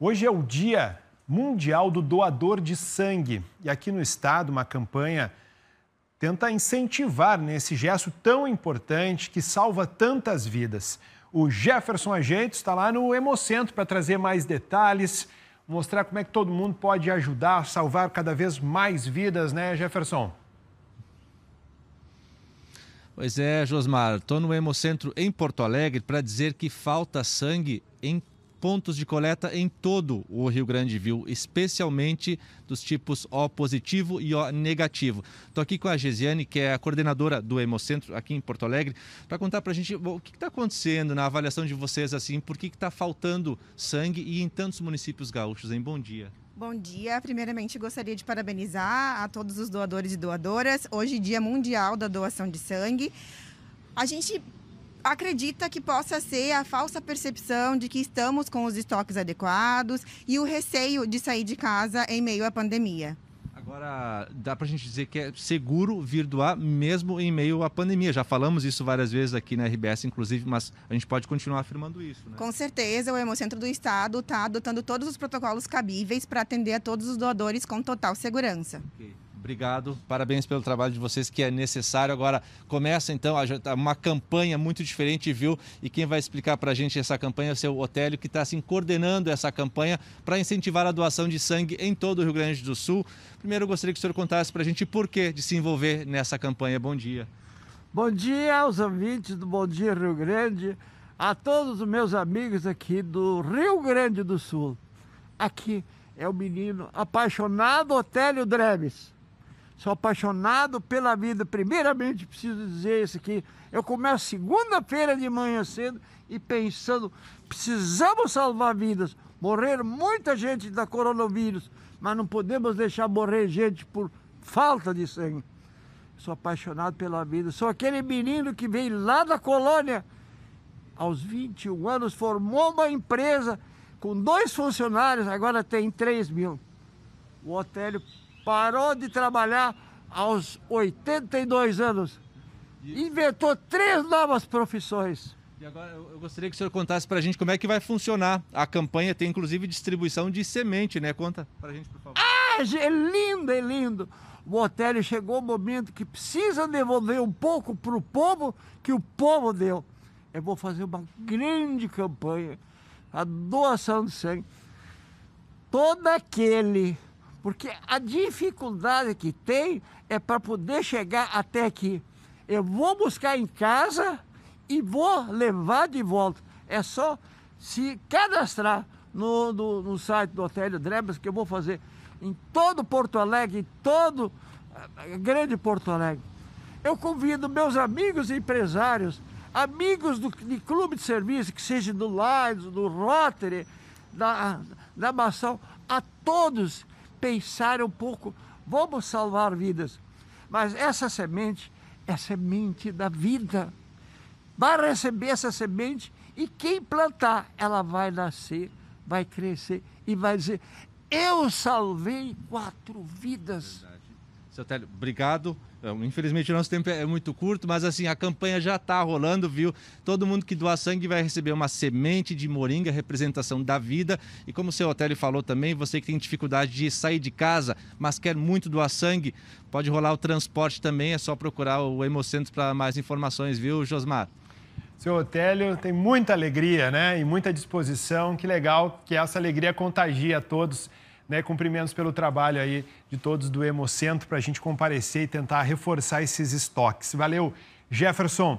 Hoje é o Dia Mundial do Doador de Sangue e aqui no estado uma campanha tenta incentivar nesse gesto tão importante que salva tantas vidas. O Jefferson Agente está lá no Hemocentro para trazer mais detalhes, mostrar como é que todo mundo pode ajudar a salvar cada vez mais vidas, né, Jefferson? Pois é, Josmar, estou no Hemocentro em Porto Alegre para dizer que falta sangue em pontos de coleta em todo o Rio Grande, viu? Especialmente dos tipos O positivo e O negativo. Estou aqui com a Gesiane, que é a coordenadora do Hemocentro aqui em Porto Alegre, para contar para a gente o que está acontecendo na avaliação de vocês, assim, por que está faltando sangue e em tantos municípios gaúchos? Bom dia. Bom dia. Primeiramente, gostaria de parabenizar a todos os doadores e doadoras. Hoje, Dia Mundial da Doação de Sangue. A gente acredita que possa ser a falsa percepção de que estamos com os estoques adequados e o receio de sair de casa em meio à pandemia. Agora, dá para a gente dizer que é seguro vir doar mesmo em meio à pandemia. Já falamos isso várias vezes aqui na RBS, inclusive, mas a gente pode continuar afirmando isso. Né? Com certeza, o Hemocentro do Estado está adotando todos os protocolos cabíveis para atender a todos os doadores com total segurança. Okay. Obrigado, parabéns pelo trabalho de vocês que é necessário. Agora começa então uma campanha muito diferente, viu? E quem vai explicar para a gente essa campanha é o seu Otélio, que está assim, coordenando essa campanha para incentivar a doação de sangue em todo o Rio Grande do Sul. Primeiro eu gostaria que o senhor contasse para a gente por que de se envolver nessa campanha. Bom dia. Bom dia aos ouvintes do Bom Dia Rio Grande, a todos os meus amigos aqui do Rio Grande do Sul. Aqui é o menino apaixonado Otélio Dreves Sou apaixonado pela vida. Primeiramente, preciso dizer isso aqui. Eu começo segunda-feira de manhã cedo e pensando, precisamos salvar vidas. Morrer muita gente da coronavírus, mas não podemos deixar morrer gente por falta de sangue. Sou apaixonado pela vida. Sou aquele menino que veio lá da colônia. Aos 21 anos, formou uma empresa com dois funcionários, agora tem 3 mil. O Otélio parou de trabalhar aos 82 anos. Inventou três novas profissões. E agora eu gostaria que o senhor contasse para a gente como é que vai funcionar a campanha. Tem inclusive distribuição de semente, né? Conta para a gente, por favor. Ah, é lindo, é lindo. O Otélio chegou o momento que precisa devolver um pouco para o povo que o povo deu. Eu vou fazer uma grande campanha, a doação de sangue. Todo aquele porque a dificuldade que tem é para poder chegar até aqui. Eu vou buscar em casa e vou levar de volta. É só se cadastrar no, no, no site do Hotel Drebas, que eu vou fazer em todo Porto Alegre, em todo uh, grande Porto Alegre. Eu convido meus amigos empresários, amigos do, de clube de serviço, que seja do Lions, do Rotary, da, da Mação, a todos pensar um pouco, vamos salvar vidas. Mas essa semente é semente da vida. Vai receber essa semente e quem plantar, ela vai nascer, vai crescer e vai dizer: Eu salvei quatro vidas. Verdade. Seu Télio, obrigado. Infelizmente o nosso tempo é muito curto, mas assim, a campanha já está rolando, viu? Todo mundo que doar sangue vai receber uma semente de moringa, representação da vida. E como o seu Otélio falou também, você que tem dificuldade de sair de casa, mas quer muito doar sangue, pode rolar o transporte também, é só procurar o Hemocentro para mais informações, viu, Josmar? Seu Otélio tem muita alegria, né? E muita disposição. Que legal que essa alegria contagia a todos né, cumprimentos pelo trabalho aí de todos do Hemocentro para a gente comparecer e tentar reforçar esses estoques. Valeu, Jefferson.